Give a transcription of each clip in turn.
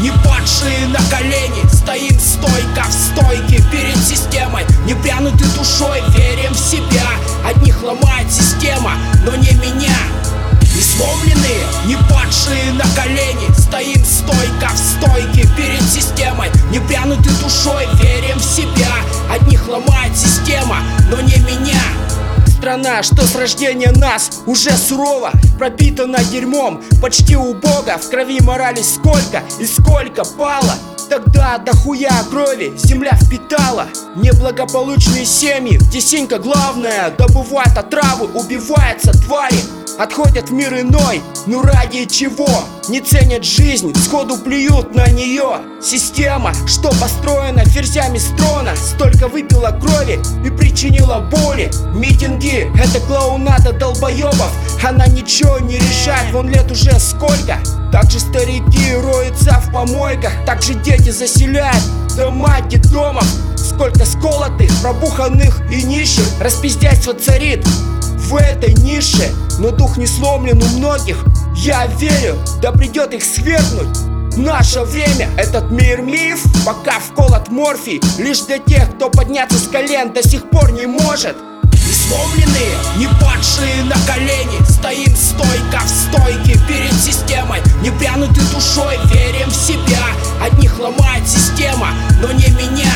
Не падшие на колени Стоим стойко в стойке перед системой. Не прянуты душой, верим в себя. Одних ломает система, но не меня. Не сломленные, не падшие на колени Стоим стойко в стойке перед системой. Не прянуты душой, верим в себя. Одних ломает Страна, что с рождения нас уже сурова Пропитана дерьмом, почти убого В крови морали сколько и сколько пало. Тогда дохуя крови земля впитала. Неблагополучные семьи, где синька главная Добывает отравы, убивается твари Отходят в мир иной, ну ради чего? Не ценят жизнь, сходу плюют на нее. Система, что построена ферзями с трона Столько выпила крови и причинила боли. Митинги, это клоунада долбоебов Она ничего не решает, вон лет уже сколько. Также старики роются в помойках Также дети заселяют дома детдомов Сколько сколотых, пробуханных и нищих Распиздяйство царит в этой нише Но дух не сломлен у многих. Я верю, да придет их свергнуть. Наше время, этот мир миф Пока вколот морфий Лишь для тех, кто подняться с колен До сих пор не может. Не сломленные, не падшие на колени Стоим стойко в стойке перед системой Не прянуты душой, верим в себя. Одних ломает система, но не меня.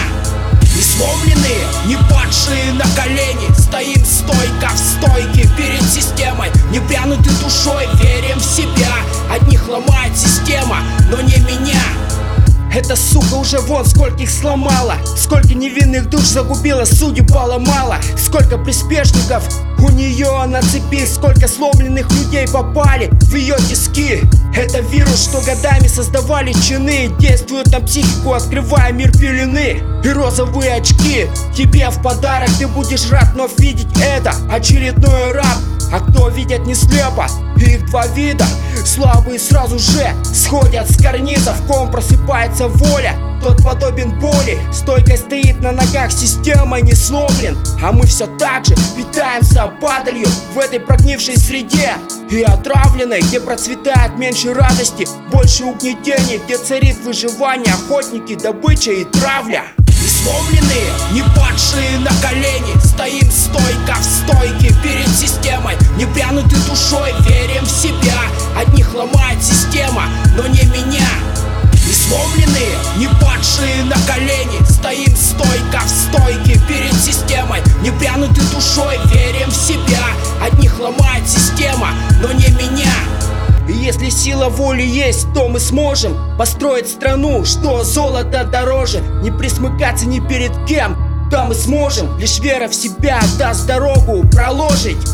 Не сломленные, не падшие на колени Стоим стойко в стойке перед системой Не прянуты душой, верим в себя. Одних ломает система, но не меня. Эта сука уже вон скольких сломала Сколько невинных душ загубила, судеб поломала. Сколько приспешников у нее на цепи Сколько сломленных людей попали в ее тиски. Это вирус, что годами создавали чины. Действуют на психику, открывая мир пелены. И розовые очки тебе в подарок. Ты будешь рад вновь видеть это Очередной раб. А кто видят не слепо Их два вида. Слабые сразу же сходят с карнизов Ком просыпается воля тот подобен боли. Стойко стоит на ногах, система не сломлен. А мы все так же питаемся падалью В этой прогнившей среде. И отравленной, где процветает меньше радости Больше угнетений, где царит выживание Охотники, добыча и травля. Сломленные, не падшие на колени Не прянуты душой, верим в себя. Одних ломает система, но не меня. И если сила воли есть, то мы сможем Построить страну, что золото дороже. Не присмыкаться ни перед кем, да мы сможем. Лишь вера в себя даст дорогу проложить